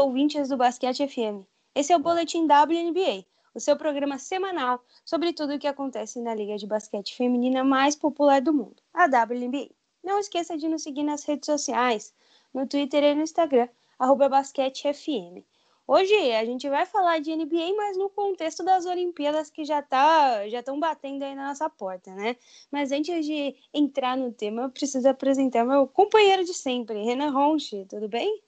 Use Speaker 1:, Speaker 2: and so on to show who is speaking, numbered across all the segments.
Speaker 1: Ouvintes do Basquete FM. Esse é o Boletim WNBA, o seu programa semanal sobre tudo o que acontece na liga de basquete feminina mais popular do mundo, a WNBA. Não esqueça de nos seguir nas redes sociais, no Twitter e no Instagram, basquetefm. Hoje a gente vai falar de NBA, mas no contexto das Olimpíadas que já tá, já estão batendo aí na nossa porta, né? Mas antes de entrar no tema, eu preciso apresentar meu companheiro de sempre, Renan Ronche, tudo bem?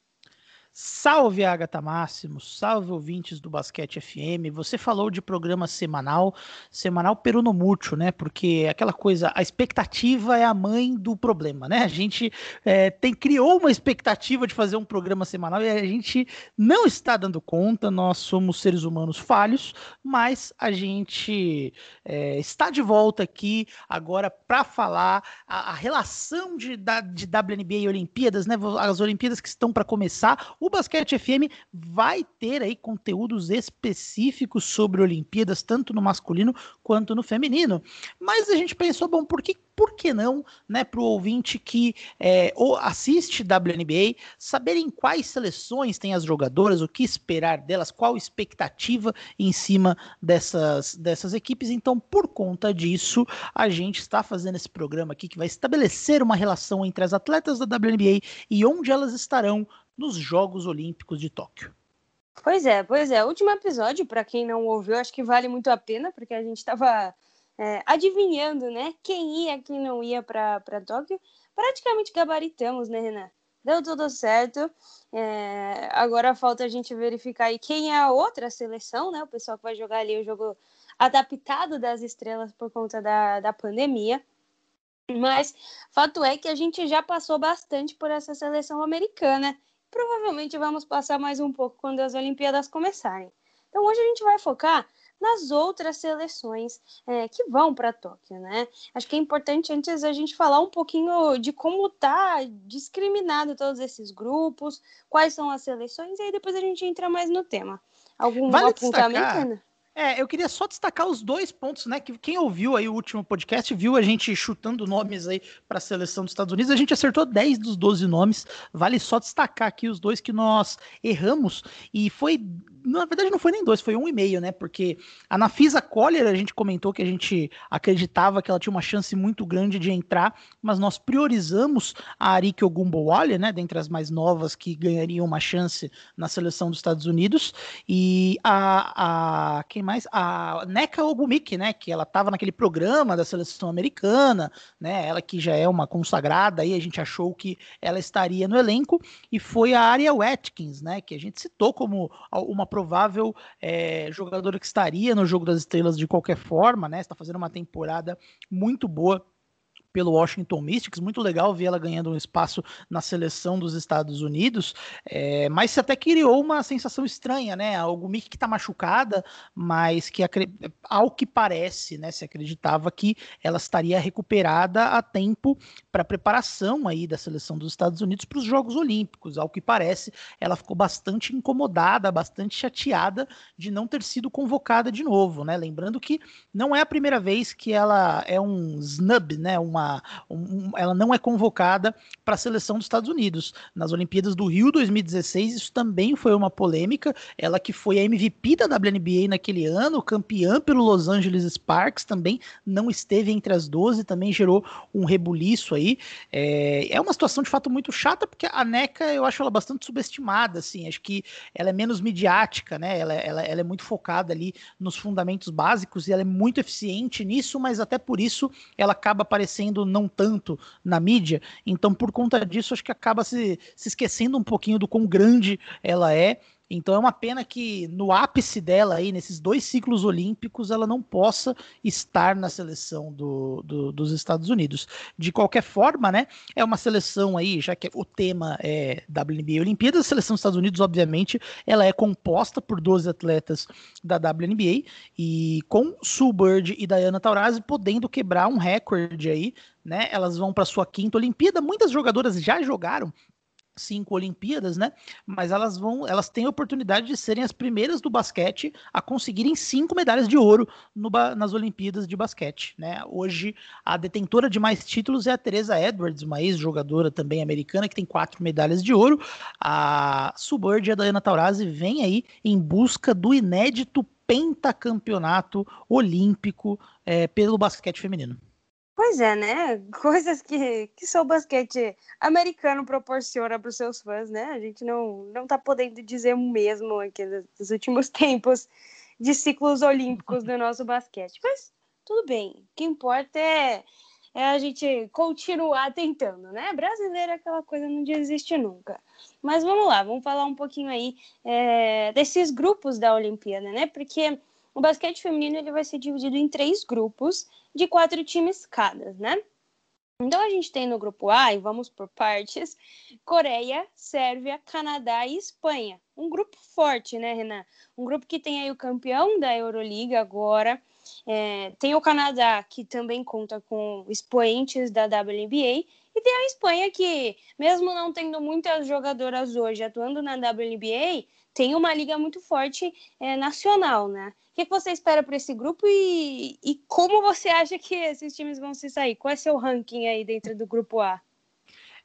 Speaker 2: Salve, Agatha Máximo, salve ouvintes do Basquete FM. Você falou de programa semanal, semanal peronomútil, né? Porque aquela coisa, a expectativa é a mãe do problema, né? A gente é, tem, criou uma expectativa de fazer um programa semanal e a gente não está dando conta, nós somos seres humanos falhos, mas a gente é, está de volta aqui agora para falar a, a relação de, da, de WNBA e Olimpíadas, né? As Olimpíadas que estão para começar o Basquete FM vai ter aí conteúdos específicos sobre Olimpíadas, tanto no masculino quanto no feminino. Mas a gente pensou, bom, por que, por que não, né, para o ouvinte que é, ou assiste WNBA, saberem quais seleções tem as jogadoras, o que esperar delas, qual expectativa em cima dessas, dessas equipes. Então, por conta disso, a gente está fazendo esse programa aqui que vai estabelecer uma relação entre as atletas da WNBA e onde elas estarão nos Jogos Olímpicos de Tóquio.
Speaker 1: Pois é, pois é. Último episódio, para quem não ouviu, acho que vale muito a pena, porque a gente estava é, adivinhando, né? Quem ia, quem não ia para Tóquio. Praticamente gabaritamos, né, Renan? Deu tudo certo. É, agora falta a gente verificar aí quem é a outra seleção, né? O pessoal que vai jogar ali o jogo adaptado das estrelas por conta da, da pandemia. Mas fato é que a gente já passou bastante por essa seleção americana provavelmente vamos passar mais um pouco quando as Olimpíadas começarem. Então hoje a gente vai focar nas outras seleções é, que vão para Tóquio, né? Acho que é importante antes a gente falar um pouquinho de como tá discriminado todos esses grupos, quais são as seleções, e aí depois a gente entra mais no tema. Algum
Speaker 2: vale apontamento, destacar, é, eu queria só destacar os dois pontos, né? Que quem ouviu aí o último podcast viu a gente chutando nomes aí para a seleção dos Estados Unidos. A gente acertou 10 dos 12 nomes. Vale só destacar aqui os dois que nós erramos. E foi na verdade não foi nem dois, foi um e meio, né? Porque a Nafisa Collier, a gente comentou que a gente acreditava que ela tinha uma chance muito grande de entrar, mas nós priorizamos a Arike Ogumbowale, né? Dentre as mais novas que ganhariam uma chance na seleção dos Estados Unidos. E a, a quem mais? A Neka Ogumiki, né? Que ela estava naquele programa da seleção americana, né? Ela que já é uma consagrada, aí a gente achou que ela estaria no elenco, e foi a Aria Watkins, né? Que a gente citou como uma provável é, jogadora que estaria no jogo das estrelas de qualquer forma, né? Está fazendo uma temporada muito boa pelo Washington Mystics, muito legal ver ela ganhando um espaço na seleção dos Estados Unidos, é, mas se até criou uma sensação estranha, né? Algo Mickey que tá machucada, mas que ao que parece, né, se acreditava que ela estaria recuperada a tempo para preparação aí da seleção dos Estados Unidos para os Jogos Olímpicos. Ao que parece, ela ficou bastante incomodada, bastante chateada de não ter sido convocada de novo, né? Lembrando que não é a primeira vez que ela é um snub, né? Uma uma, um, ela não é convocada para a seleção dos Estados Unidos. Nas Olimpíadas do Rio 2016, isso também foi uma polêmica. Ela que foi a MVP da WNBA naquele ano, campeã pelo Los Angeles Sparks, também não esteve entre as 12, também gerou um rebuliço aí. É, é uma situação de fato muito chata, porque a NECA eu acho ela bastante subestimada, assim, acho que ela é menos midiática, né? Ela, ela, ela é muito focada ali nos fundamentos básicos e ela é muito eficiente nisso, mas até por isso ela acaba aparecendo aparecendo não tanto na mídia, então por conta disso acho que acaba se, se esquecendo um pouquinho do quão grande ela é então é uma pena que no ápice dela aí, nesses dois ciclos olímpicos, ela não possa estar na seleção do, do, dos Estados Unidos. De qualquer forma, né? É uma seleção aí, já que o tema é WNBA Olimpíadas, a seleção dos Estados Unidos, obviamente, ela é composta por 12 atletas da WNBA e com Sue Bird e Diana Taurasi podendo quebrar um recorde aí, né? Elas vão para sua quinta Olimpíada. Muitas jogadoras já jogaram cinco Olimpíadas, né? Mas elas vão, elas têm a oportunidade de serem as primeiras do basquete a conseguirem cinco medalhas de ouro no, nas Olimpíadas de basquete, né? Hoje a detentora de mais títulos é a Teresa Edwards, uma ex-jogadora também americana que tem quatro medalhas de ouro. A Suburb, a Diana Taurasi, vem aí em busca do inédito pentacampeonato olímpico é, pelo basquete feminino.
Speaker 1: Pois é, né? Coisas que, que só o basquete americano proporciona para os seus fãs, né? A gente não, não tá podendo dizer o mesmo aqui nos últimos tempos de ciclos olímpicos do nosso basquete. Mas tudo bem. O que importa é, é a gente continuar tentando, né? Brasileiro é aquela coisa não desiste nunca. Mas vamos lá, vamos falar um pouquinho aí é, desses grupos da Olimpíada, né? Porque o basquete feminino ele vai ser dividido em três grupos de quatro times cada, né? Então a gente tem no grupo A, e vamos por partes, Coreia, Sérvia, Canadá e Espanha. Um grupo forte, né, Renan? Um grupo que tem aí o campeão da Euroliga agora, é, tem o Canadá, que também conta com expoentes da WNBA, e tem a Espanha, que, mesmo não tendo muitas jogadoras hoje atuando na WNBA, tem uma liga muito forte é, nacional, né? O que, você espera para esse grupo e, e como você acha que esses times vão se sair? Qual é seu ranking aí dentro do grupo A?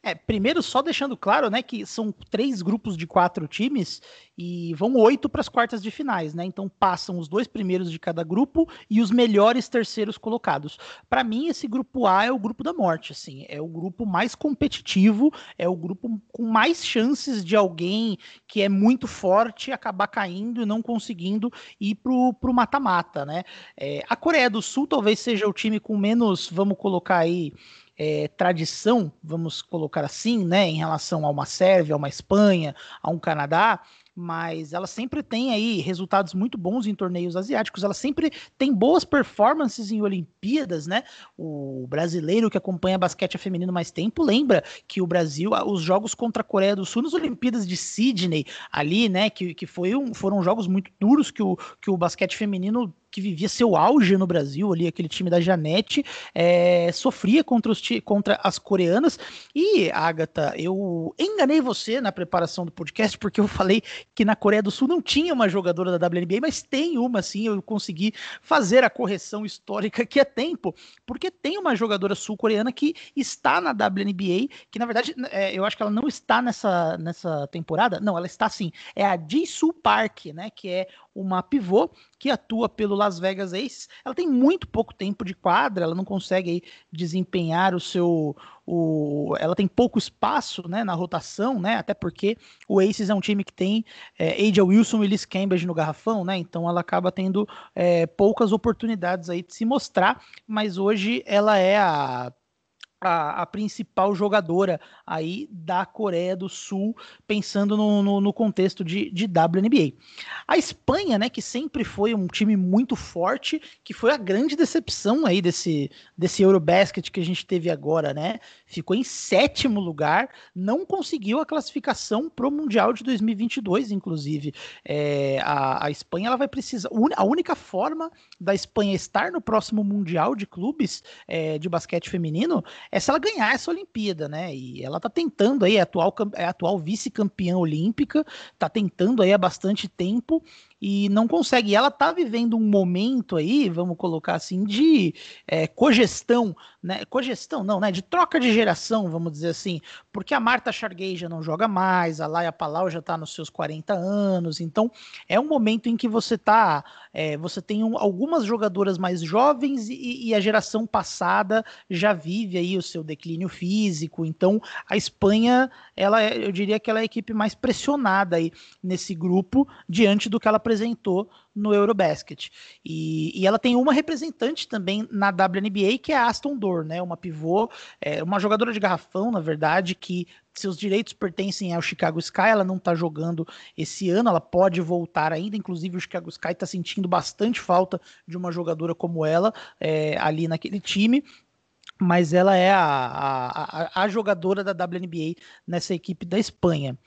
Speaker 2: É, primeiro, só deixando claro, né, que são três grupos de quatro times e vão oito para as quartas de finais, né? Então passam os dois primeiros de cada grupo e os melhores terceiros colocados. Para mim, esse grupo A é o grupo da morte, assim, é o grupo mais competitivo, é o grupo com mais chances de alguém que é muito forte acabar caindo e não conseguindo ir pro, pro mata-mata, né? É, a Coreia do Sul talvez seja o time com menos, vamos colocar aí é, tradição, vamos colocar assim, né, em relação a uma Sérvia, a uma Espanha, a um Canadá, mas ela sempre tem aí resultados muito bons em torneios asiáticos, ela sempre tem boas performances em Olimpíadas, né? O brasileiro que acompanha basquete feminino mais tempo lembra que o Brasil, os jogos contra a Coreia do Sul nas Olimpíadas de Sydney, ali, né, que, que foi um, foram jogos muito duros que o, que o basquete feminino que vivia seu auge no Brasil, ali aquele time da Janete, é, sofria contra, os, contra as coreanas. E, Agatha, eu enganei você na preparação do podcast, porque eu falei que na Coreia do Sul não tinha uma jogadora da WNBA, mas tem uma, sim, eu consegui fazer a correção histórica que é tempo, porque tem uma jogadora sul-coreana que está na WNBA, que na verdade é, eu acho que ela não está nessa, nessa temporada, não, ela está sim, é a Jisoo Park, né, que é uma pivô que atua pelo Las Vegas Aces. Ela tem muito pouco tempo de quadra, ela não consegue aí, desempenhar o seu. O, ela tem pouco espaço né, na rotação, né? Até porque o Aces é um time que tem é, AJ Wilson e Liz Cambridge no garrafão, né? Então ela acaba tendo é, poucas oportunidades aí de se mostrar, mas hoje ela é a a, a, principal jogadora aí da Coreia do Sul, pensando no, no, no, contexto de, de WNBA. A Espanha, né, que sempre foi um time muito forte, que foi a grande decepção aí desse, desse Eurobasket que a gente teve agora, né? Ficou em sétimo lugar, não conseguiu a classificação para o Mundial de 2022, inclusive. É, a, a Espanha ela vai precisar. A única forma da Espanha estar no próximo Mundial de clubes é, de basquete feminino é se ela ganhar essa Olimpíada, né? E ela tá tentando aí, é atual, é atual vice-campeã olímpica, tá tentando aí há bastante tempo e não consegue. E ela tá vivendo um momento aí, vamos colocar assim, de é, cogestão, né? Cogestão, não, né? De troca de geração, vamos dizer assim, porque a Marta Charguei já não joga mais, a Laia Palau já tá nos seus 40 anos, então é um momento em que você tá, é, você tem um, algumas jogadoras mais jovens e, e a geração passada já vive aí o seu declínio físico, então a Espanha, ela é, eu diria que ela é a equipe mais pressionada aí nesse grupo diante do que ela apresentou no Eurobasket. E, e ela tem uma representante também na WNBA, que é a Aston Dor, né? Uma pivô, é, uma jogadora de garrafão, na verdade, que seus direitos pertencem ao Chicago Sky, ela não tá jogando esse ano, ela pode voltar ainda, inclusive o Chicago Sky tá sentindo bastante falta de uma jogadora como ela é, ali naquele time. Mas ela é a, a, a, jogadora da WNBA nessa equipe da Espanha.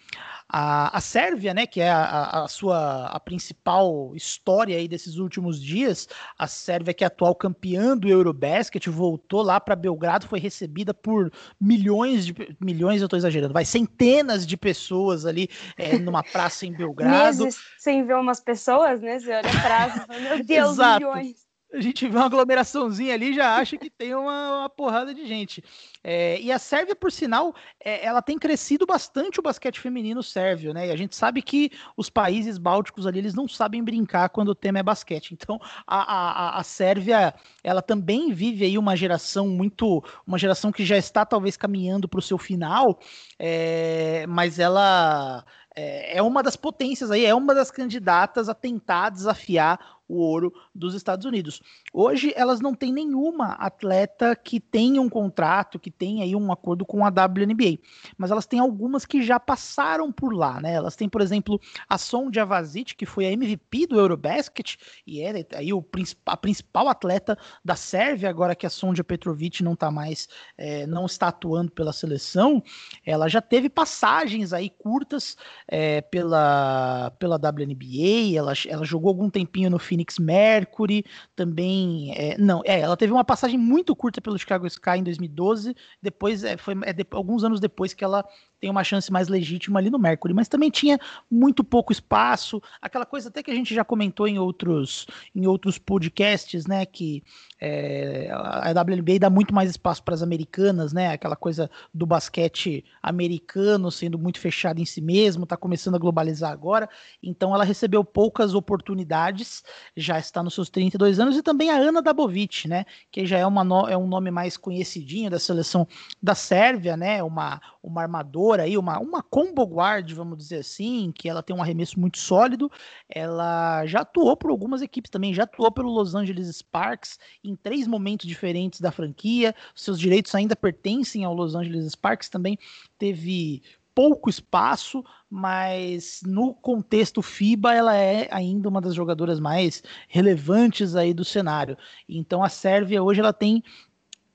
Speaker 2: A, a Sérvia, né, que é a, a, sua a principal história aí desses últimos dias, a Sérvia que é atual campeã do Eurobasket, voltou lá para Belgrado, foi recebida por milhões de milhões, eu estou exagerando, vai centenas de pessoas ali é, numa praça em Belgrado.
Speaker 1: Meses sem ver umas pessoas, né? Você olha a praça, meu Deus, Exato. milhões
Speaker 2: a gente vê uma aglomeraçãozinha ali já acha que tem uma, uma porrada de gente. É, e a Sérvia, por sinal, é, ela tem crescido bastante o basquete feminino sérvio, né? E a gente sabe que os países bálticos ali, eles não sabem brincar quando o tema é basquete. Então, a, a, a Sérvia, ela também vive aí uma geração muito, uma geração que já está talvez caminhando para o seu final, é, mas ela é, é uma das potências aí, é uma das candidatas a tentar desafiar o ouro dos Estados Unidos. Hoje elas não têm nenhuma atleta que tenha um contrato, que tenha aí um acordo com a WNBA, mas elas têm algumas que já passaram por lá, né? Elas têm, por exemplo, a Sonja Vazic, que foi a MVP do Eurobasket e é aí o, a principal atleta da Sérvia, agora que a Sonja Petrovic não tá mais, é, não está atuando pela seleção, ela já teve passagens aí curtas é, pela, pela WNBA, ela, ela jogou algum tempinho no Phoenix Phoenix Mercury, também. É, não, é, ela teve uma passagem muito curta pelo Chicago Sky em 2012, depois é, foi é, de, alguns anos depois que ela tem uma chance mais legítima ali no Mercury, mas também tinha muito pouco espaço, aquela coisa até que a gente já comentou em outros, em outros podcasts, né, que é, a WNBA dá muito mais espaço para as americanas, né, aquela coisa do basquete americano sendo muito fechado em si mesmo, está começando a globalizar agora, então ela recebeu poucas oportunidades, já está nos seus 32 anos, e também a Ana Dabovic, né, que já é, uma no, é um nome mais conhecidinho da seleção da Sérvia, né, uma, uma armadora aí, uma, uma combo guard, vamos dizer assim, que ela tem um arremesso muito sólido. Ela já atuou por algumas equipes também, já atuou pelo Los Angeles Sparks em três momentos diferentes da franquia. Seus direitos ainda pertencem ao Los Angeles Sparks, também teve pouco espaço, mas no contexto FIBA ela é ainda uma das jogadoras mais relevantes aí do cenário. Então a Sérvia hoje ela tem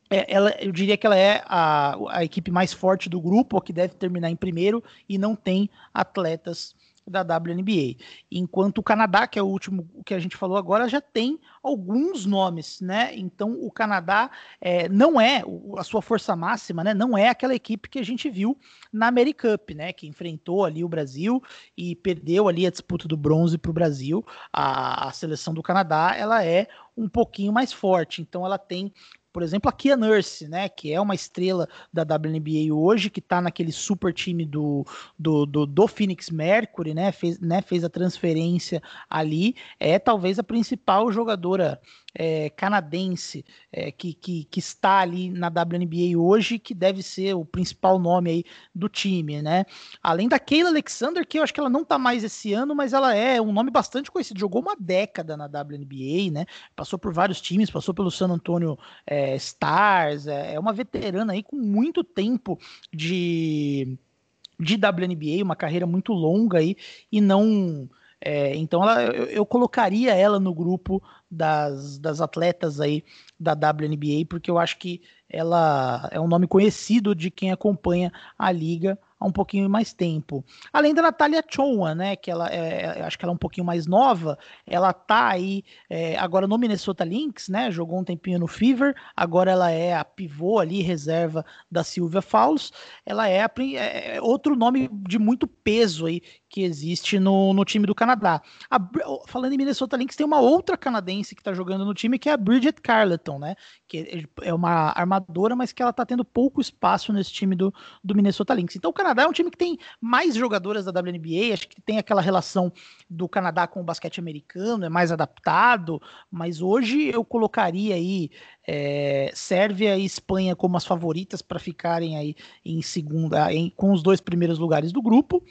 Speaker 2: ela, eu diria que ela é a, a equipe mais forte do grupo, que deve terminar em primeiro, e não tem atletas da WNBA. Enquanto o Canadá, que é o último que a gente falou agora, já tem alguns nomes, né? Então o Canadá é, não é a sua força máxima, né? Não é aquela equipe que a gente viu na Americup, né? Que enfrentou ali o Brasil e perdeu ali a disputa do bronze para o Brasil. A, a seleção do Canadá, ela é um pouquinho mais forte. Então ela tem por exemplo, a Kia Nurse, né, que é uma estrela da WNBA hoje, que está naquele super time do, do, do, do, Phoenix Mercury, né, fez, né, fez a transferência ali, é talvez a principal jogadora é, canadense é, que, que, que, está ali na WNBA hoje, que deve ser o principal nome aí do time, né? Além da Kayla Alexander, que eu acho que ela não está mais esse ano, mas ela é um nome bastante conhecido, jogou uma década na WNBA, né? Passou por vários times, passou pelo San Antonio é, Stars, é, é uma veterana aí com muito tempo de de WNBA, uma carreira muito longa aí, e não é, então ela, eu, eu, colocaria ela no grupo das, das atletas aí da WNBA, porque eu acho que ela é um nome conhecido de quem acompanha a liga há um pouquinho mais tempo. Além da Natália Chonwa, né, que ela é, acho que ela é um pouquinho mais nova, ela tá aí é, agora no Minnesota Lynx, né, jogou um tempinho no Fever, agora ela é a pivô ali, reserva da Silvia Fowles, ela é, a, é, outro nome de muito peso aí que existe no, no time do Canadá. A, falando em Minnesota Lynx, tem uma outra canadense que tá jogando no time, que é a Bridget Carleton, né, que é uma armadora, mas que ela tá tendo pouco espaço nesse time do, do Minnesota Lynx. Então o Canadá é um time que tem mais jogadoras da WNBA, acho que tem aquela relação do Canadá com o basquete americano, é mais adaptado, mas hoje eu colocaria aí é, Sérvia e Espanha como as favoritas para ficarem aí em segunda, em, com os dois primeiros lugares do grupo,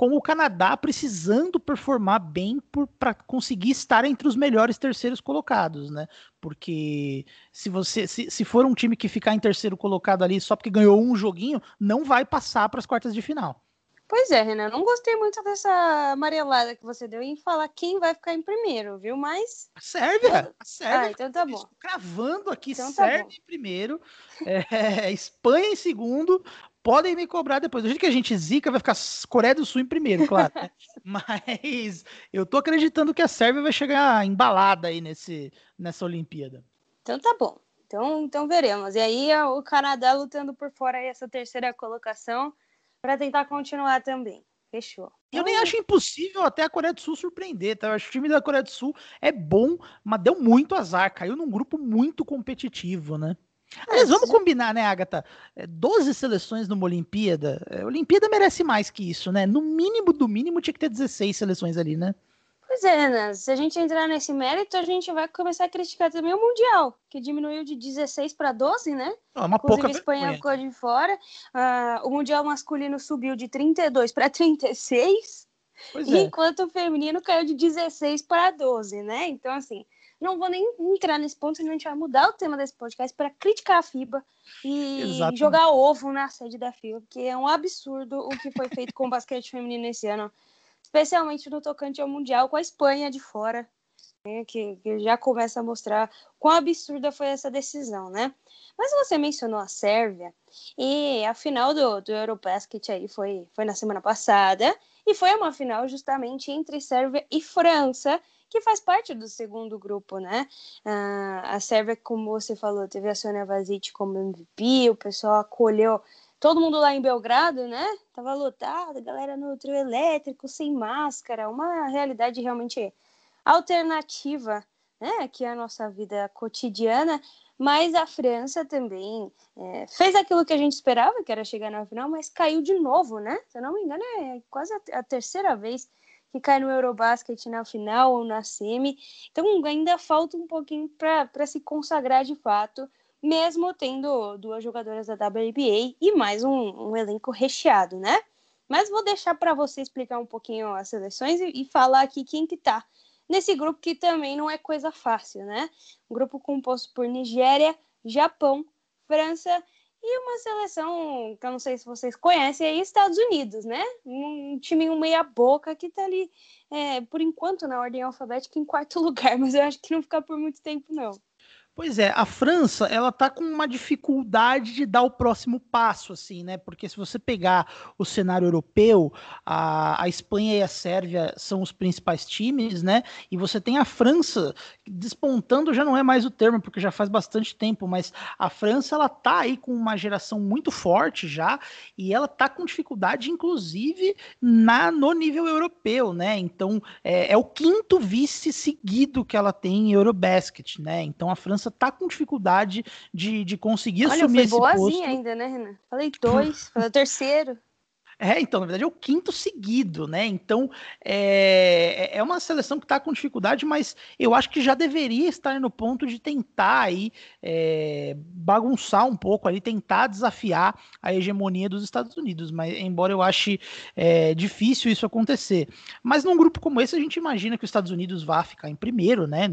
Speaker 2: com o Canadá precisando performar bem para conseguir estar entre os melhores terceiros colocados, né? Porque se você se, se for um time que ficar em terceiro colocado ali só porque ganhou um joguinho, não vai passar para as quartas de final.
Speaker 1: Pois é, Renan, não gostei muito dessa amarelada que você deu em falar quem vai ficar em primeiro, viu? Mas.
Speaker 2: A Sérvia! A Sérvia!
Speaker 1: Ah, então tá bom.
Speaker 2: Cravando aqui, então tá Sérvia em primeiro, é, Espanha em segundo, podem me cobrar depois. Do jeito que a gente zica, vai ficar Coreia do Sul em primeiro, claro. Né? Mas eu tô acreditando que a Sérvia vai chegar embalada aí nesse, nessa Olimpíada.
Speaker 1: Então tá bom. Então, então veremos. E aí o Canadá lutando por fora aí essa terceira colocação para tentar continuar também. Fechou.
Speaker 2: Eu nem acho impossível até a Coreia do Sul surpreender, tá? Eu acho que o time da Coreia do Sul é bom, mas deu muito azar. Caiu num grupo muito competitivo, né? Mas vamos combinar, né, Agatha? 12 é, seleções numa Olimpíada. A é, Olimpíada merece mais que isso, né? No mínimo do mínimo tinha que ter 16 seleções ali, né?
Speaker 1: Pois é, Ana, se a gente entrar nesse mérito, a gente vai começar a criticar também o Mundial, que diminuiu de 16 para 12, né?
Speaker 2: É uma Inclusive, pouca a
Speaker 1: Espanha ficou de fora. Uh, o Mundial masculino subiu de 32 para 36, pois é. enquanto o feminino caiu de 16 para 12, né? Então, assim, não vou nem entrar nesse ponto, senão a gente vai mudar o tema desse podcast para criticar a FIBA e Exatamente. jogar ovo na sede da FIBA, porque é um absurdo o que foi feito com o basquete feminino esse ano especialmente no tocante ao Mundial com a Espanha de fora, né, que, que, já começa a mostrar quão absurda foi essa decisão, né? Mas você mencionou a Sérvia, e a final do, do Eurobasket aí foi, foi na semana passada, e foi uma final justamente entre Sérvia e França, que faz parte do segundo grupo, né? Uh, a Sérvia, como você falou, teve a Sônia Vasic como MVP, o pessoal acolheu todo mundo lá em Belgrado, né? Tava lotado, galera no trio elétrico, sem máscara, uma realidade realmente alternativa, né? Que é a nossa vida cotidiana. Mas a França também é, fez aquilo que a gente esperava, que era chegar na final, mas caiu de novo, né? Se eu não me engano, é quase a, terceira vez que cai no Eurobasket na final ou na semi. Então ainda falta um pouquinho para se consagrar de fato mesmo tendo duas jogadoras da WNBA e mais um, um elenco recheado, né? Mas vou deixar para você explicar um pouquinho as seleções e, e, falar aqui quem que tá nesse grupo que também não é coisa fácil, né? Um grupo composto por Nigéria, Japão, França e uma seleção que eu não sei se vocês conhecem aí, Estados Unidos, né? Um time meia boca que tá ali, é, por enquanto, na ordem alfabética em quarto lugar, mas eu acho que não fica por muito tempo, não.
Speaker 2: Pois é, a França, ela tá com uma dificuldade de dar o próximo passo, assim, né? Porque se você pegar o cenário europeu, a, a Espanha e a Sérvia são os principais times, né? E você tem a França despontando, já não é mais o termo, porque já faz bastante tempo, mas a França, ela tá aí com uma geração muito forte já, e ela tá com dificuldade, inclusive, na no nível europeu, né? Então, é, é o quinto vice seguido que ela tem em Eurobasket, né? Então, a França tá com dificuldade de, de conseguir Olha, assumir esse posto. boazinha
Speaker 1: ainda, né, Renan? Falei dois, falei o terceiro.
Speaker 2: É, então, na verdade é o quinto seguido, né? Então é, é, é uma seleção que está com dificuldade, mas eu acho que já deveria estar no ponto de tentar aí é, bagunçar um pouco ali, tentar desafiar a hegemonia dos Estados Unidos. Mas embora eu ache é, difícil isso acontecer, mas num grupo como esse a gente imagina que os Estados Unidos vá ficar em primeiro, né?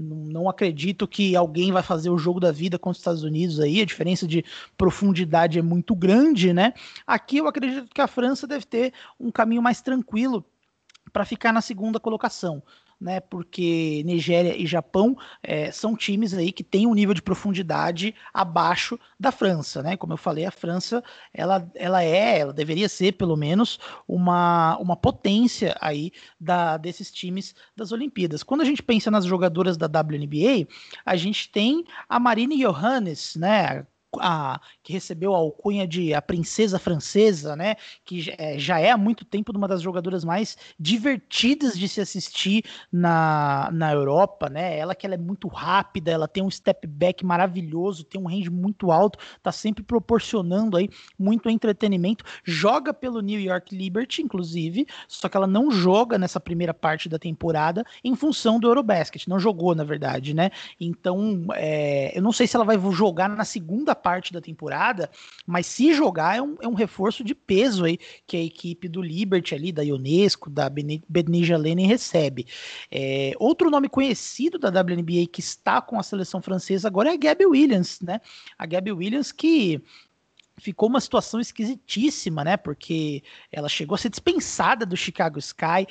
Speaker 2: Não, acredito que alguém vai fazer o jogo da vida contra os Estados Unidos aí. A diferença de profundidade é muito grande, né? Aqui eu acredito que a França deve ter um caminho mais tranquilo para ficar na segunda colocação. Né, porque Nigéria e Japão é, são times aí que têm um nível de profundidade abaixo da França, né? Como eu falei, a França ela, ela é, ela deveria ser pelo menos uma, uma potência aí da, desses times das Olimpíadas. Quando a gente pensa nas jogadoras da WNBA, a gente tem a Marine Johannes, né? A, que recebeu a alcunha de a princesa francesa, né? Que é, já é há muito tempo uma das jogadoras mais divertidas de se assistir na, na Europa, né? Ela que ela é muito rápida, ela tem um step back maravilhoso, tem um range muito alto, tá sempre proporcionando aí muito entretenimento. Joga pelo New York Liberty, inclusive, só que ela não joga nessa primeira parte da temporada em função do Eurobasket, não jogou na verdade, né? Então, é, eu não sei se ela vai jogar na segunda parte da temporada, mas se jogar é um, é um reforço de peso aí que a equipe do Liberty ali, da Ionesco, da Benija Lenin recebe. É, outro nome conhecido da WNBA que está com a seleção francesa agora é a Gabby Williams, né? A Gabby Williams que ficou uma situação esquisitíssima, né? Porque ela chegou a ser dispensada do Chicago Sky.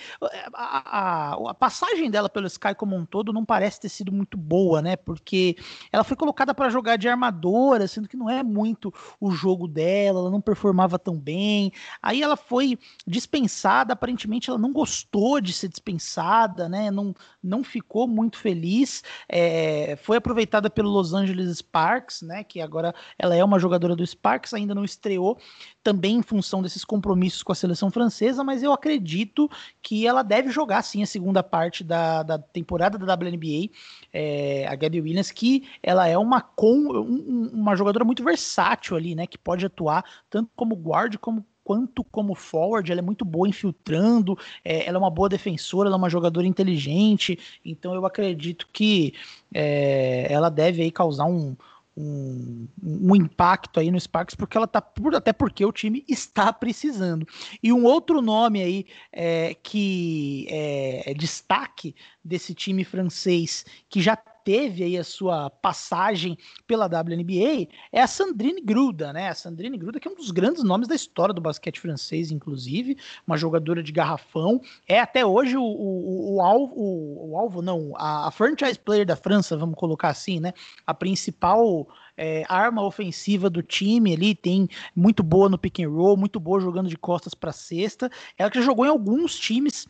Speaker 2: A, a, a, passagem dela pelo Sky como um todo não parece ter sido muito boa, né? Porque ela foi colocada para jogar de armadora, sendo que não é muito o jogo dela, ela não performava tão bem. Aí ela foi dispensada, aparentemente ela não gostou de ser dispensada, né? Não, não ficou muito feliz. É, foi aproveitada pelo Los Angeles Sparks, né? Que agora ela é uma jogadora do Sparks ainda não estreou, também em função desses compromissos com a seleção francesa, mas eu acredito que ela deve jogar sim a segunda parte da, da temporada da WNBA. É, a Gabby Williams, que ela é uma, com, um, uma jogadora muito versátil ali, né? Que pode atuar tanto como guard como quanto como forward, ela é muito boa infiltrando, é, ela é uma boa defensora, ela é uma jogadora inteligente, então eu acredito que é, ela deve aí causar um, um, um, impacto aí no Sparks, porque ela tá por, até porque o time está precisando. E um outro nome aí é, que é, é destaque desse time francês que já teve aí a sua passagem pela WNBA é a Sandrine Gruda, né? A Sandrine Gruda, que é um dos grandes nomes da história do basquete francês, inclusive, uma jogadora de garrafão, é até hoje o, o, o alvo, o, o, alvo não, a, a, franchise player da França, vamos colocar assim, né? A principal é, arma ofensiva do time ali, tem muito boa no pick and roll, muito boa jogando de costas para cesta. Ela que jogou em alguns times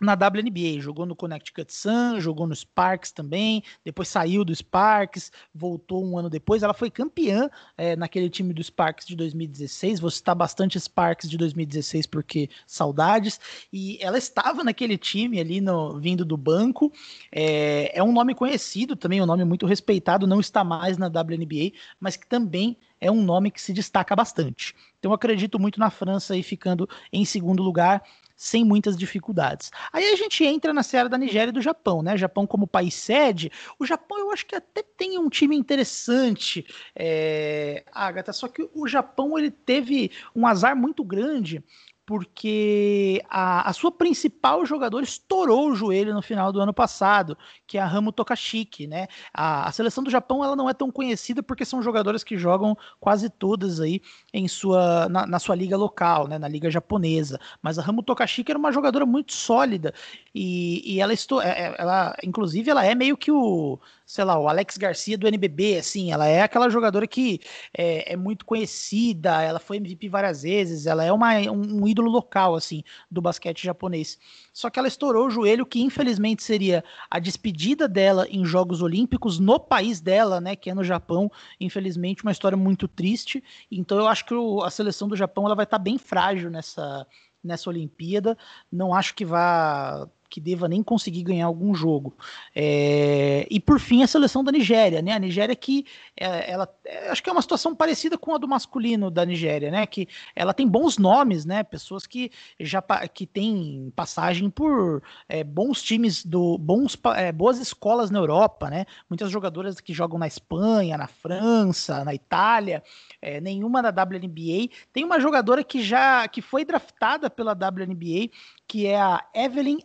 Speaker 2: na WNBA, jogou no Connecticut Sun, jogou no Sparks também, depois saiu do Sparks, voltou um ano depois, ela foi campeã é, naquele time do Sparks de 2016, vou citar bastante Sparks de 2016 porque saudades, e ela estava naquele time ali no, vindo do banco, é, é um nome conhecido também, um nome muito respeitado, não está mais na WNBA, mas que também é um nome que se destaca bastante. Então acredito muito na França aí ficando em segundo lugar, sem muitas dificuldades. Aí a gente entra na seara da Nigéria e do Japão, né? Japão como país sede, o Japão eu acho que até tem um time interessante, é, Agatha, só que o Japão ele teve um azar muito grande porque a, a, sua principal jogadora estourou o joelho no final do ano passado, que é a Ramo Tokashiki, né? A, a, seleção do Japão ela não é tão conhecida porque são jogadoras que jogam quase todas aí em sua na, na sua liga local, né? Na liga japonesa. Mas a Ramo Tokashiki era uma jogadora muito sólida e, e ela, estou, é, é, ela, inclusive, ela é meio que o sei lá, o Alex Garcia do NBB, assim, ela é aquela jogadora que é, é muito conhecida, ela foi MVP várias vezes, ela é uma, um, um, ídolo local, assim, do basquete japonês. Só que ela estourou o joelho, que infelizmente seria a despedida dela em Jogos Olímpicos no país dela, né, que é no Japão, infelizmente, uma história muito triste, então eu acho que o, a seleção do Japão, ela vai estar tá bem frágil nessa nessa Olimpíada. Não acho que vá que deva nem conseguir ganhar algum jogo. É, e por fim, a seleção da Nigéria, né? A Nigéria que é, ela é, acho que é uma situação parecida com a do masculino da Nigéria, né? Que ela tem bons nomes, né? Pessoas que já que têm passagem por é, bons times do bons é, boas escolas na Europa, né? Muitas jogadoras que jogam na Espanha, na França, na Itália, é, nenhuma da WNBA. Tem uma jogadora que já que foi draftada pela WNBA que é a Evelyn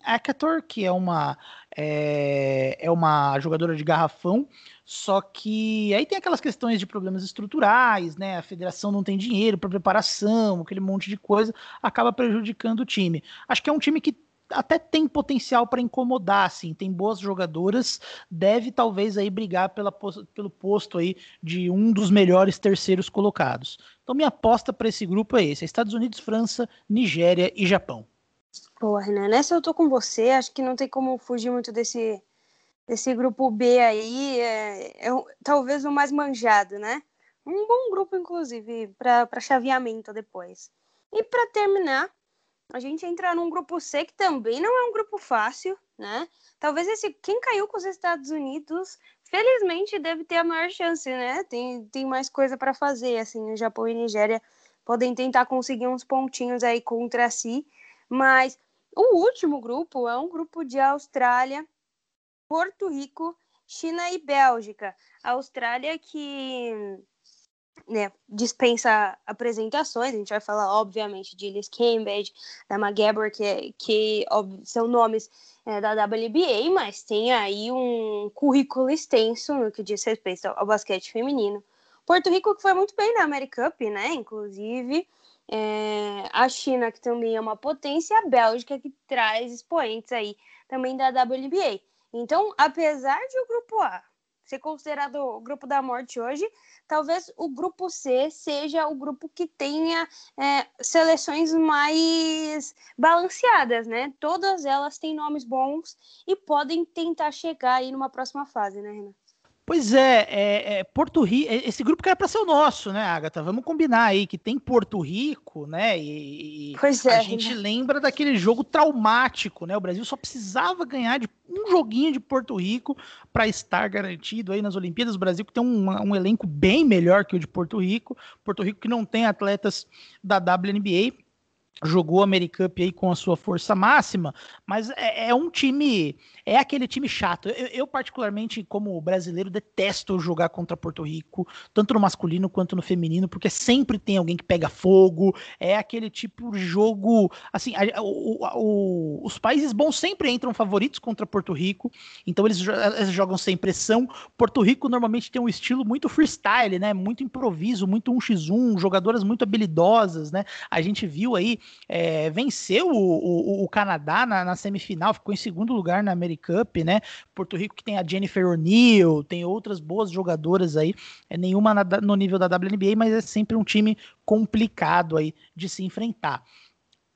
Speaker 2: Que é uma, é, é uma jogadora de garrafão, só que aí tem aquelas questões de problemas estruturais, né? A federação não tem dinheiro para preparação, aquele monte de coisa, acaba prejudicando o time. Acho que é um time que até tem potencial para incomodar, assim, tem boas jogadoras, deve talvez aí brigar pela, pelo posto aí de um dos melhores terceiros colocados. Então minha aposta para esse grupo é esse: é Estados Unidos, França, Nigéria e Japão.
Speaker 1: Boa, Renan. Nessa eu tô com você. Acho que não tem como fugir muito desse, desse grupo B aí. É, é talvez o mais manjado, né? Um bom grupo, inclusive, para chaveamento depois. E para terminar, a gente entra num grupo C que também não é um grupo fácil, né? Talvez esse quem caiu com os Estados Unidos, felizmente deve ter a maior chance, né? Tem, tem mais coisa para fazer, assim, o Japão e Nigéria podem tentar conseguir uns pontinhos aí contra si, mas o último grupo é um grupo de Austrália, Porto Rico, China e Bélgica. A Austrália que né, dispensa apresentações, a gente vai falar, obviamente, de Liz Cambridge, da McGabber, que, que óbvio, são nomes é, da WBA, mas tem aí um currículo extenso no que diz respeito ao basquete feminino. Porto Rico que foi muito bem na Americup, né? Inclusive. É, a China, que também é uma potência, e a Bélgica, que traz expoentes aí também da WNBA. Então, apesar de o grupo A ser considerado o grupo da morte hoje, talvez o grupo C seja o grupo que tenha é, seleções mais balanceadas, né? Todas elas têm nomes bons e podem tentar chegar aí numa próxima fase, né, Renan?
Speaker 2: Pois é, é, é, Porto Rico, é, esse grupo que era para ser o nosso, né, Agatha? Vamos combinar aí que tem Porto Rico, né? E, pois é, a gente né? lembra daquele jogo traumático, né? O Brasil só precisava ganhar de um joguinho de Porto Rico para estar garantido aí nas Olimpíadas. O Brasil que tem um, um elenco bem melhor que o de Porto Rico, Porto Rico que não tem atletas da WNBA jogou a Americup aí com a sua força máxima, mas é, é um time, é aquele time chato. Eu, eu, particularmente, como brasileiro, detesto jogar contra Porto Rico, tanto no masculino quanto no feminino, porque sempre tem alguém que pega fogo, é aquele tipo de jogo, assim, a, o, o, os países bons sempre entram favoritos contra Porto Rico, então eles, eles jogam sem pressão. Porto Rico normalmente tem um estilo muito freestyle, né, muito improviso, muito 1x1, jogadoras muito habilidosas, né, a gente viu aí é, venceu o, o, o Canadá na, na, semifinal, ficou em segundo lugar na Americup, né? Porto Rico que tem a Jennifer O'Neill, tem outras boas jogadoras aí, é nenhuma na, no nível da WNBA, mas é sempre um time complicado aí de se enfrentar.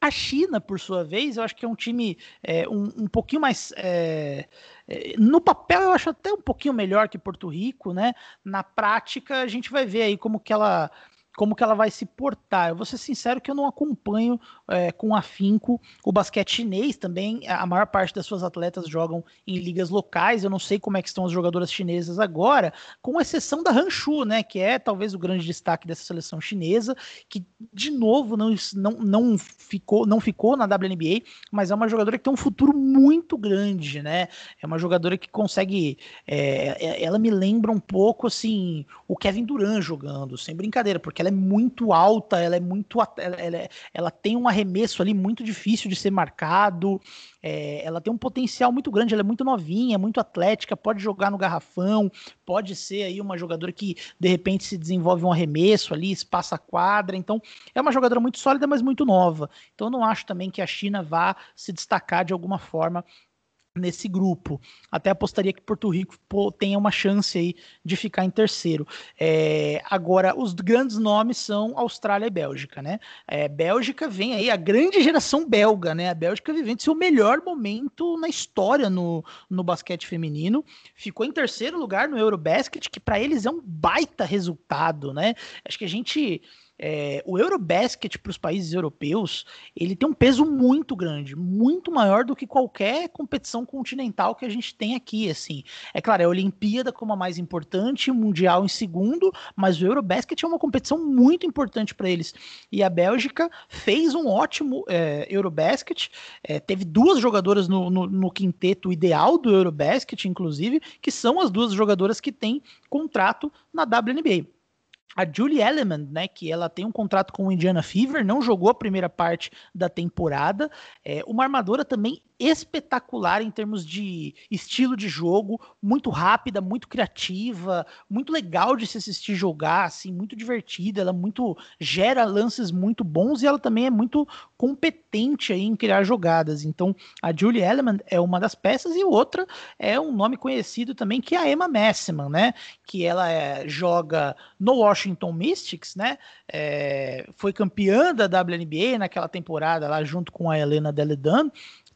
Speaker 2: A China, por sua vez, eu acho que é um time é, um, um pouquinho mais. É, é, no papel, eu acho até um pouquinho melhor que Porto Rico, né? Na prática, a gente vai ver aí como que ela como que ela vai se portar. Eu vou ser sincero que eu não acompanho é, com afinco o basquete chinês também. A maior parte das suas atletas jogam em ligas locais. Eu não sei como é que estão as jogadoras chinesas agora, com exceção da Hanshu, né, que é talvez o grande destaque dessa seleção chinesa, que de novo não, não, não, ficou, não ficou na WNBA, mas é uma jogadora que tem um futuro muito grande, né? É uma jogadora que consegue. É, é ela me lembra um pouco assim o Kevin Durant jogando, sem brincadeira, porque ela é muito alta, ela é muito. Ela, ela, ela tem um arremesso ali muito difícil de ser marcado. É, ela tem um potencial muito grande, ela é muito novinha, muito atlética, pode jogar no garrafão, pode ser aí uma jogadora que de repente se desenvolve um arremesso ali, espaça a quadra. Então, é uma jogadora muito sólida, mas muito nova. Então, eu não acho também que a China vá se destacar de alguma forma nesse grupo. Até apostaria que Porto Rico pô, tenha uma chance aí de ficar em terceiro. É, agora, os grandes nomes são Austrália e Bélgica, né? É, Bélgica vem aí a grande geração belga, né? A Bélgica vivendo seu melhor momento na história no, no basquete feminino. Ficou em terceiro lugar no Eurobasket, que para eles é um baita resultado, né? Acho que a gente é, o Eurobasket para os países europeus ele tem um peso muito grande, muito maior do que qualquer competição continental que a gente tem aqui. Assim, é claro, é a Olimpíada como a mais importante, o Mundial em segundo, mas o Eurobasket é uma competição muito importante para eles. E a Bélgica fez um ótimo é, Eurobasket, é, teve duas jogadoras no, no, no quinteto ideal do Eurobasket, inclusive, que são as duas jogadoras que têm contrato na WNBA a Julie Elleman, né, que ela tem um contrato com o Indiana Fever, não jogou a primeira parte da temporada, é uma armadora também espetacular em termos de estilo de jogo, muito rápida, muito criativa, muito legal de se assistir jogar, assim, muito divertida, ela muito gera lances muito bons e ela também é muito competente aí em criar jogadas. Então, a Julie Elleman é uma das peças e outra é um nome conhecido também que é a Emma Messiman, né, que ela é, joga no Washington Mystics, né, é, foi campeã da WNBA naquela temporada lá junto com a Helena Deledan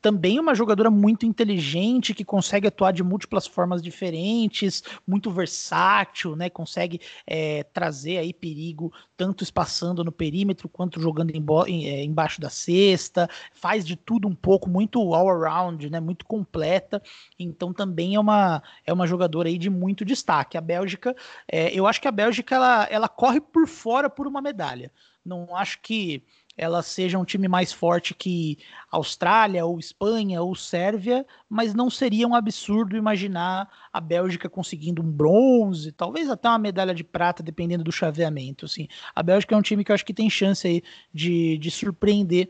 Speaker 2: também uma jogadora muito inteligente, que consegue atuar de múltiplas formas diferentes, muito versátil, né? Consegue é, trazer aí perigo, tanto espaçando no perímetro quanto jogando em, é, embaixo da cesta, faz de tudo um pouco, muito all-around, né? Muito completa. Então também é uma, é uma jogadora aí de muito destaque. A Bélgica, é, eu acho que a Bélgica ela, ela corre por fora por uma medalha. Não acho que ela seja um time mais forte que Austrália, ou Espanha, ou Sérvia, mas não seria um absurdo imaginar a Bélgica conseguindo um bronze, talvez até uma medalha de prata, dependendo do chaveamento. Assim. A Bélgica é um time que eu acho que tem chance aí de, de surpreender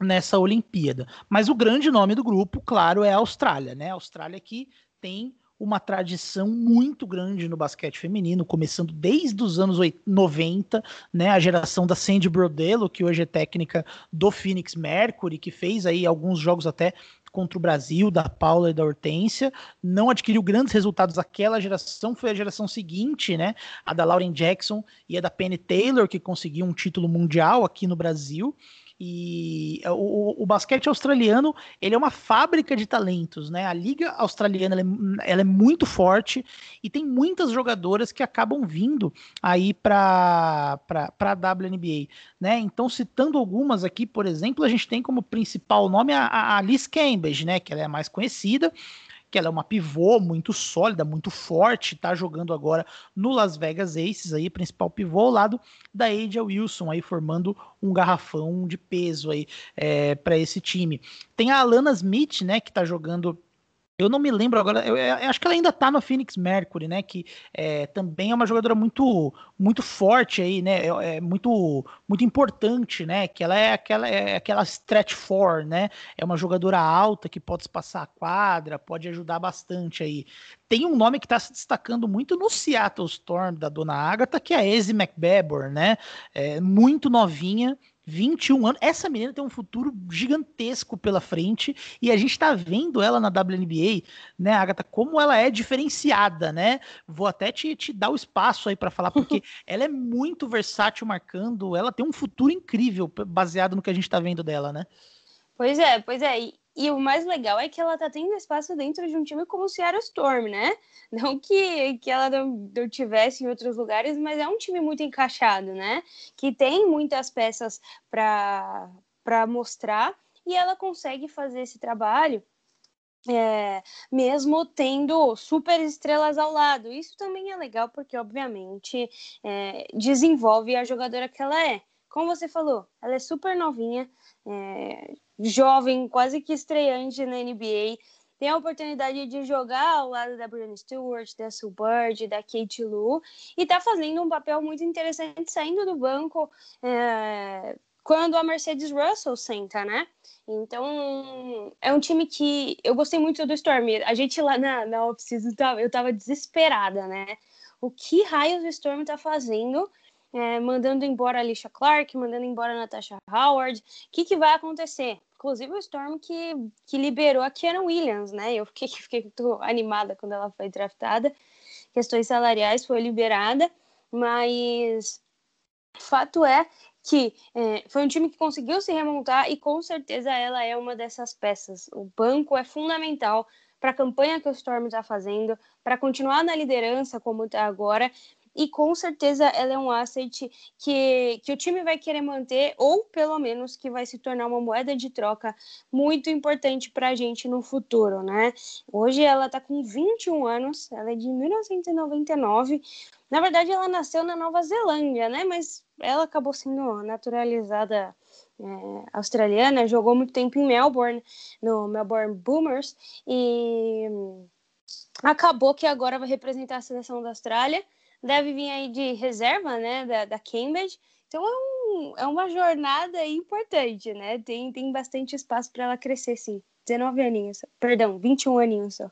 Speaker 2: nessa Olimpíada. Mas o grande nome do grupo, claro, é a Austrália, né? A Austrália que tem uma tradição muito grande no basquete feminino, começando desde os anos 90, né, a geração da Sandy Brodelo, que hoje é técnica do Phoenix Mercury, que fez aí alguns jogos até contra o Brasil, da Paula e da Hortência, não adquiriu grandes resultados aquela geração, foi a geração seguinte, né, a da Lauren Jackson e a da Penny Taylor, que conseguiu um título mundial aqui no Brasil, e o, o, basquete australiano ele é uma fábrica de talentos, né? A liga australiana ela é, ela é muito forte e tem muitas jogadoras que acabam vindo aí para a WNBA, né? Então citando algumas aqui, por exemplo, a gente tem como principal nome a, a Liz Cambridge, né? Que ela é a mais conhecida que ela é uma pivô muito sólida, muito forte, tá jogando agora no Las Vegas Aces aí, principal pivô ao lado da Aja Wilson aí formando um garrafão de peso aí é, para esse time. Tem a Alana Smith, né, que tá jogando eu não me lembro agora, eu, eu, acho que ela ainda tá no Phoenix Mercury, né? Que é, também é uma jogadora muito muito forte aí, né? É, é, muito muito importante, né? Que ela é aquela é aquela stretch four, né? É uma jogadora alta que pode passar a quadra, pode ajudar bastante aí. Tem um nome que está se destacando muito no Seattle Storm da Dona Agatha, que é a Ezzy McBabor, né? É, muito novinha, 21 anos. Essa menina tem um futuro gigantesco pela frente e a gente está vendo ela na WNBA, né, Agatha, como ela é diferenciada, né? Vou até te, te dar o espaço aí para falar, porque ela é muito versátil marcando, ela tem um futuro incrível baseado no que a gente está vendo dela, né?
Speaker 1: Pois é, pois é. E, e o mais legal é que ela tá tendo espaço dentro de um time como o Seattle Storm, né? Não que, que ela não, não tivesse em outros lugares, mas é um time muito encaixado, né? Que tem muitas peças para mostrar e ela consegue fazer esse trabalho é, mesmo tendo super estrelas ao lado. Isso também é legal porque, obviamente, é, desenvolve a jogadora que ela é. Como você falou, ela é super novinha, é, jovem, quase que estreante na NBA, tem a oportunidade de jogar ao lado da Brianna Stewart, da Sue Bird, da Kate Lu, e tá fazendo um papel muito interessante saindo do banco é, quando a Mercedes Russell senta, né? Então, é um time que eu gostei muito do Storm. A gente lá na, na off-season, eu tava desesperada, né? O que raios o Storm tá fazendo? É, mandando embora a Alicia Clark, mandando embora a Natasha Howard. O que, que vai acontecer? Inclusive o Storm que, que liberou a Kiana Williams, né? Eu fiquei, fiquei muito animada quando ela foi draftada. Questões salariais foi liberada, mas fato é que é, foi um time que conseguiu se remontar e com certeza ela é uma dessas peças. O banco é fundamental para a campanha que o Storm está fazendo, para continuar na liderança como está agora e com certeza ela é um asset que, que o time vai querer manter, ou pelo menos que vai se tornar uma moeda de troca muito importante para a gente no futuro, né? Hoje ela está com 21 anos, ela é de 1999. Na verdade, ela nasceu na Nova Zelândia, né? Mas ela acabou sendo naturalizada é, australiana, jogou muito tempo em Melbourne, no Melbourne Boomers, e acabou que agora vai representar a seleção da Austrália deve vir aí de reserva, né, da, da Cambridge. Então é, um, é uma jornada importante, né? Tem, tem bastante espaço para ela crescer, sim. 19 aninhos, perdão, 21 aninhos só.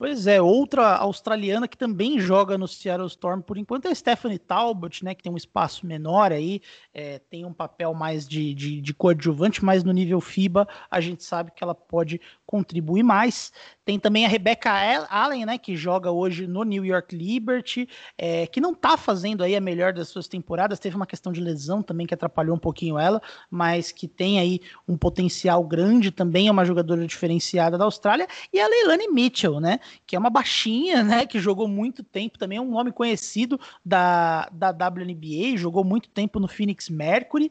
Speaker 2: Pois é, outra australiana que também joga no Seattle Storm por enquanto é a Stephanie Talbot, né? Que tem um espaço menor aí, é, tem um papel mais de, de, de coadjuvante, mas no nível FIBA a gente sabe que ela pode contribuir mais. Tem também a Rebecca Allen, né, que joga hoje no New York Liberty, é, que não tá fazendo aí a melhor das suas temporadas, teve uma questão de lesão também que atrapalhou um pouquinho ela, mas que tem aí um potencial grande, também é uma jogadora diferenciada da Austrália, e a Leilani Mitchell, né, que é uma baixinha, né, que jogou muito tempo, também é um nome conhecido da, da WNBA, jogou muito tempo no Phoenix Mercury,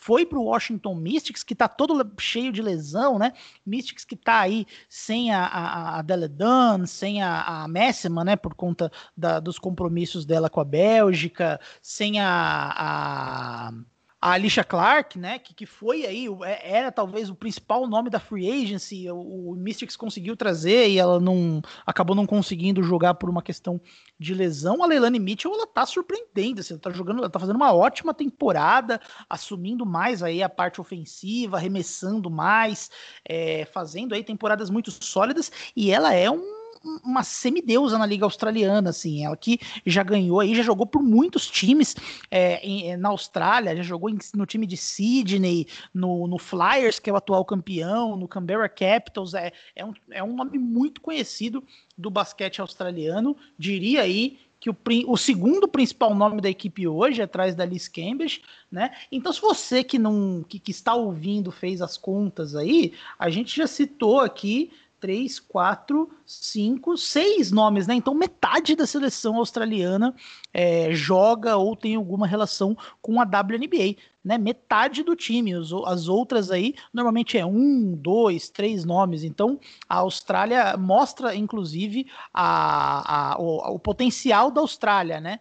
Speaker 2: foi para o Washington Mystics, que está todo cheio de lesão, né? Mystics que está aí sem a, a, a Deledan, sem a, a Messima, né? Por conta da, dos compromissos dela com a Bélgica, sem a, a a Alicia Clark, né, que, que foi aí, é, era talvez o principal nome da free agency, o, o Mystics conseguiu trazer e ela não acabou não conseguindo jogar por uma questão de lesão. A Leilani Mitchell, ela tá surpreendendo, assim, ela tá jogando, ela tá fazendo uma ótima temporada, assumindo mais aí a parte ofensiva, arremessando mais, é, fazendo aí temporadas muito sólidas, e ela é um uma semideusa na Liga Australiana, assim, ela que já ganhou aí, já jogou por muitos times é, em, na Austrália, já jogou em, no time de Sydney, no, no, Flyers, que é o atual campeão, no Canberra Capitals, é, é, um, é um nome muito conhecido do basquete australiano, diria aí que o, o, segundo principal nome da equipe hoje, atrás da Liz Cambridge, né? Então, se você que não que, que, está ouvindo fez as contas aí, a gente já citou aqui três, quatro, cinco, seis nomes, né? Então metade da seleção australiana é, joga ou tem alguma relação com a WNBA, né? Metade do time, os, as outras aí normalmente é um, dois, três nomes. Então a Austrália mostra, inclusive, a, a o, o potencial da Austrália, né?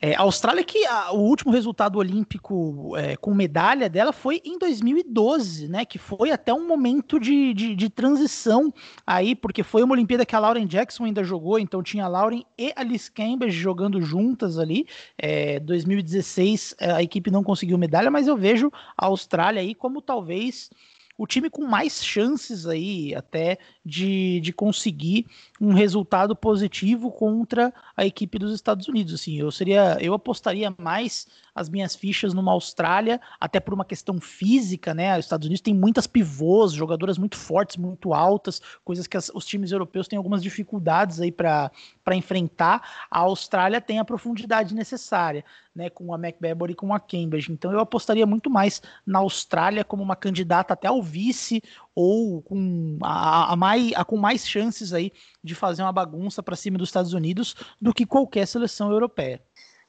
Speaker 2: É, a Austrália, que a, o último resultado olímpico é, com medalha dela foi em 2012, né? Que foi até um momento de, de, de, transição aí, porque foi uma Olimpíada que a Lauren Jackson ainda jogou, então tinha a Lauren e a Liz Cambridge jogando juntas ali. É, 2016 é, a equipe não conseguiu medalha, mas eu vejo a Austrália aí como talvez o time com mais chances aí até de, de conseguir um resultado positivo contra a equipe dos Estados Unidos. Assim, eu seria, eu apostaria mais as minhas fichas numa Austrália, até por uma questão física, né? Os Estados Unidos tem muitas pivôs, jogadoras muito fortes, muito altas, coisas que as, os times europeus têm algumas dificuldades aí para enfrentar. A Austrália tem a profundidade necessária, né? Com a McBaber e com a Cambridge. Então eu apostaria muito mais na Austrália como uma candidata até ao vice ou com a, a, mais, a com mais chances aí de fazer uma bagunça para cima dos Estados Unidos do que qualquer seleção europeia.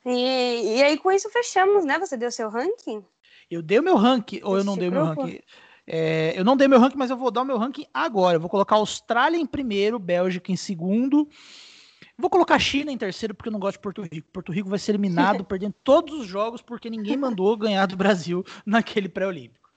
Speaker 1: E, e aí com isso fechamos, né? Você deu seu ranking?
Speaker 2: Eu dei o meu ranking, ou eu não dei o meu ranking? É, eu não dei meu ranking, mas eu vou dar o meu ranking agora. Eu vou colocar a Austrália em primeiro, Bélgica em segundo. Vou colocar a China em terceiro, porque eu não gosto de Porto Rico. Porto Rico vai ser eliminado, perdendo todos os jogos, porque ninguém mandou ganhar do Brasil naquele pré-olímpico.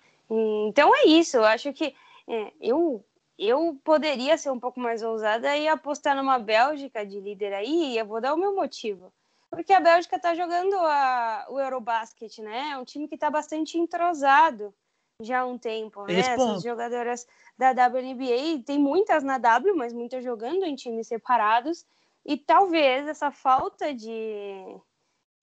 Speaker 1: Então é isso. Eu acho que é, eu, eu poderia ser um pouco mais ousada e apostar numa Bélgica de líder aí, e eu vou dar o meu motivo. Porque a Bélgica está jogando a, o Eurobasket, né? É um time que está bastante entrosado já há um tempo, né? Essas jogadoras da WNBA, tem muitas na W, mas muitas jogando em times separados. E talvez essa falta de,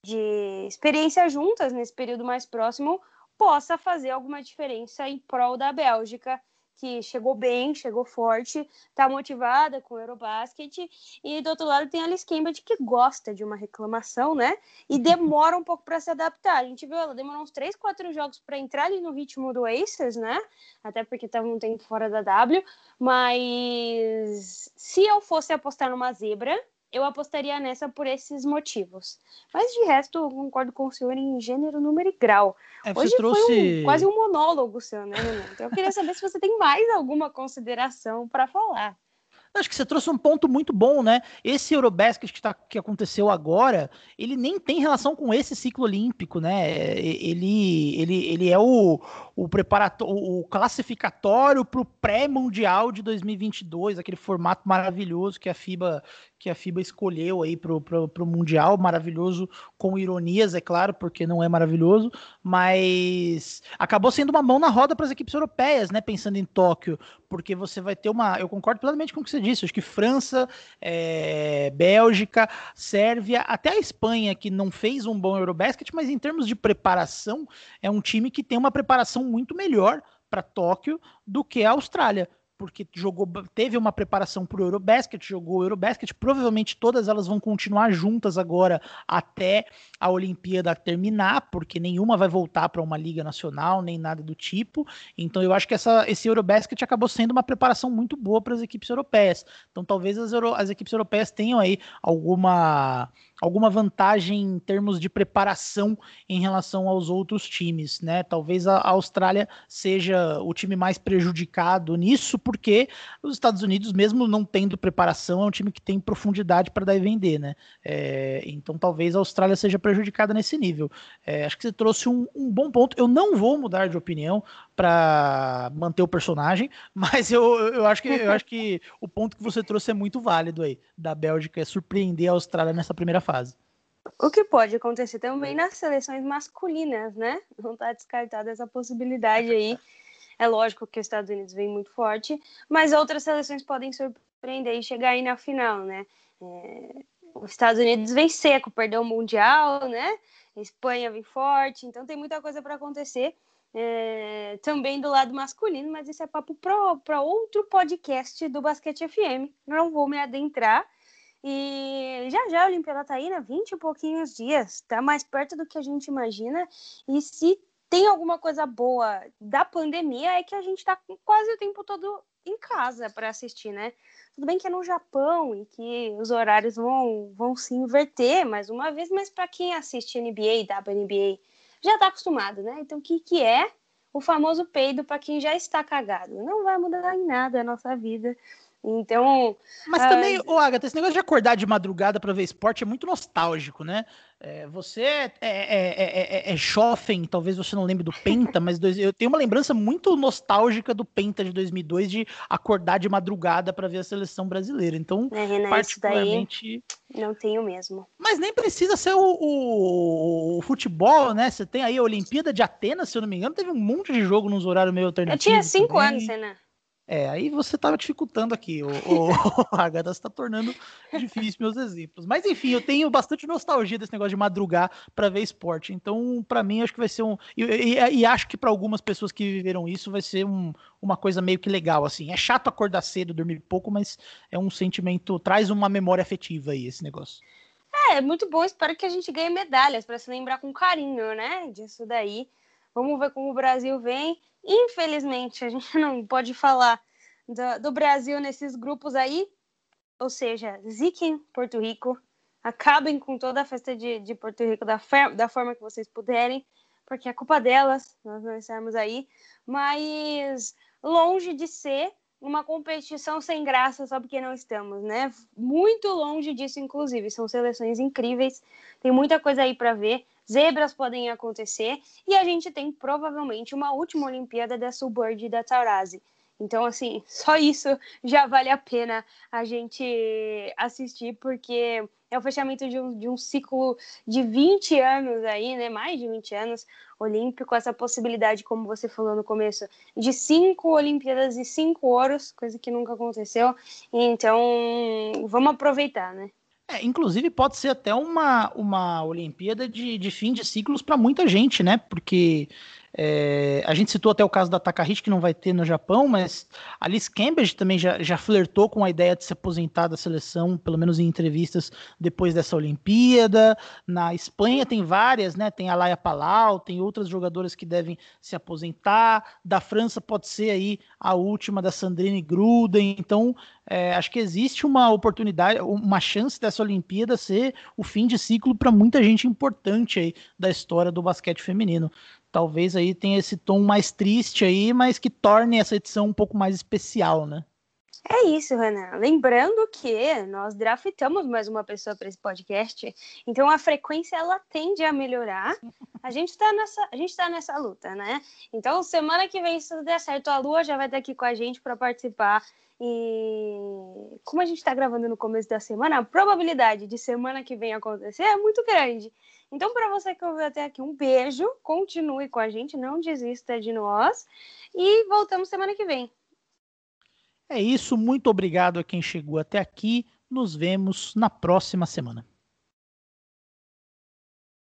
Speaker 1: de experiência juntas nesse período mais próximo possa fazer alguma diferença em prol da Bélgica que chegou bem, chegou forte, está motivada com o Eurobasket. E do outro lado tem a Alice Cambridge, que gosta de uma reclamação, né? E demora um pouco para se adaptar. A gente viu, ela demorou uns 3, 4 jogos para entrar ali no ritmo do Aces, né? Até porque estava um tempo fora da W. Mas se eu fosse apostar numa zebra, eu apostaria nessa por esses motivos. Mas de resto, eu concordo com o senhor em gênero, número e grau. É, Hoje trouxe... foi um, quase um monólogo seu, né? Então eu queria saber se você tem mais alguma consideração para falar.
Speaker 2: Acho que você trouxe um ponto muito bom, né? Esse Eurobasket que, tá, que aconteceu agora, ele nem tem relação com esse ciclo olímpico, né? Ele, ele, ele é o, o, preparatório, o classificatório para o pré-mundial de 2022, aquele formato maravilhoso que a FIBA que a FIBA escolheu aí pro, pro, pro Mundial, maravilhoso, com ironias, é claro, porque não é maravilhoso, mas acabou sendo uma mão na roda para as equipes europeias, né? Pensando em Tóquio, porque você vai ter uma. Eu concordo plenamente com o que você disse, acho que França, é, Bélgica, Sérvia, até a Espanha, que não fez um bom Eurobasket, mas em termos de preparação, é um time que tem uma preparação muito melhor para Tóquio do que a Austrália porque jogou, teve uma preparação para o Eurobasket, jogou o Eurobasket, provavelmente todas elas vão continuar juntas agora até a Olimpíada terminar, porque nenhuma vai voltar para uma liga nacional, nem nada do tipo. Então eu acho que essa, esse Eurobasket acabou sendo uma preparação muito boa para as equipes europeias. Então talvez as, Euro, as equipes europeias tenham aí alguma alguma vantagem em termos de preparação em relação aos outros times, né? Talvez a Austrália seja o time mais prejudicado nisso, porque os Estados Unidos, mesmo não tendo preparação, é um time que tem profundidade para dar e vender, né? É, então talvez a Austrália seja prejudicada nesse nível. É, acho que você trouxe um, um, bom ponto. Eu não vou mudar de opinião para manter o personagem, mas eu, eu, acho que, eu acho que o ponto que você trouxe é muito válido aí, da Bélgica, é surpreender a Austrália nessa primeira fase.
Speaker 1: O que pode acontecer também nas seleções masculinas, né? Não está descartada essa possibilidade aí. É lógico que os Estados Unidos vem muito forte, mas outras seleções podem surpreender e chegar aí na final, né? É, os Estados Unidos vem seco, perdeu o Mundial, né? A Espanha vem forte, então tem muita coisa para acontecer. É, também do lado masculino, mas isso é papo para outro podcast do Basquete FM. Não vou me adentrar. E já já a Olimpíada tá aí, né? 20 e pouquinhos dias, tá mais perto do que a gente imagina. E se tem alguma coisa boa da pandemia, é que a gente tá quase o tempo todo em casa para assistir, né? Tudo bem que é no Japão e que os horários vão, vão se inverter mais uma vez, mas para quem assiste NBA e WNBA já está acostumado, né? Então, o que, que é o famoso peido para quem já está cagado? Não vai mudar em nada a nossa vida. Então.
Speaker 2: Mas também, uh... ô Agatha, esse negócio de acordar de madrugada para ver esporte é muito nostálgico, né? É, você é, é, é, é, jovem, talvez você não lembre do Penta, mas dois, eu tenho uma lembrança muito nostálgica do Penta de 2002 de acordar de madrugada para ver a seleção brasileira. Então,
Speaker 1: é, Renan, particularmente. não tenho mesmo.
Speaker 2: Mas nem precisa ser o, o, o, futebol, né? Você tem aí a Olimpíada de Atenas, se eu não me engano, teve um monte de jogo nos horários meio alternativos.
Speaker 1: Eu tinha cinco também. anos, Renan.
Speaker 2: É, aí você estava dificultando aqui. O, o, Agatha está tornando difícil meus exemplos. Mas enfim, eu tenho bastante nostalgia desse negócio de madrugar para ver esporte. Então, para mim, acho que vai ser um. E, e, e acho que para algumas pessoas que viveram isso, vai ser um, uma coisa meio que legal. assim. É chato acordar cedo, dormir pouco, mas é um sentimento. Traz uma memória afetiva aí, esse negócio.
Speaker 1: É, é muito bom. Espero que a gente ganhe medalhas para se lembrar com carinho, né? Disso daí. Vamos ver como o Brasil vem. Infelizmente, a gente não pode falar do, do Brasil nesses grupos aí. Ou seja, ziquem Porto Rico. Acabem com toda a festa de, de Porto Rico da, da forma que vocês puderem, porque é culpa delas, nós não estamos aí. Mas longe de ser uma competição sem graça só porque não estamos, né? Muito longe disso, inclusive. São seleções incríveis, tem muita coisa aí para ver zebras podem acontecer e a gente tem provavelmente uma última Olimpíada da Sulbird e da Taurasi. Então, assim, só isso já vale a pena a gente assistir, porque é o fechamento de um, de um ciclo de 20 anos aí, né? Mais de 20 anos olímpico, essa possibilidade, como você falou no começo, de cinco Olimpíadas e cinco ouros, coisa que nunca aconteceu. Então, vamos aproveitar, né?
Speaker 2: É, inclusive pode ser até uma, uma Olimpíada de, de fim de ciclos para muita gente, né? Porque é, a gente citou até o caso da Takahiti, que não vai ter no Japão, mas a Liz Cambridge também já, já flertou com a ideia de se aposentar da seleção, pelo menos em entrevistas depois dessa Olimpíada. Na Espanha tem várias, né? Tem a Laia Palau, tem outras jogadoras que devem se aposentar. Da França pode ser aí a última da Sandrine Gruden. Então, é, acho que existe uma oportunidade, uma chance dessa Olimpíada ser o fim de ciclo para muita gente importante aí da história do basquete feminino talvez aí tenha esse tom mais triste aí, mas que torne essa edição um pouco mais especial, né?
Speaker 1: É isso, Renan. Lembrando que nós draftamos mais uma pessoa para esse podcast, então a frequência ela tende a melhorar. A gente está nessa, a gente tá nessa luta, né? Então semana que vem, se der certo, a Lua já vai estar aqui com a gente para participar. E como a gente está gravando no começo da semana, a probabilidade de semana que vem acontecer é muito grande. Então, para você que ouviu até aqui, um beijo, continue com a gente, não desista de nós e voltamos semana que vem.
Speaker 2: É isso, muito obrigado a quem chegou até aqui. Nos vemos na próxima semana.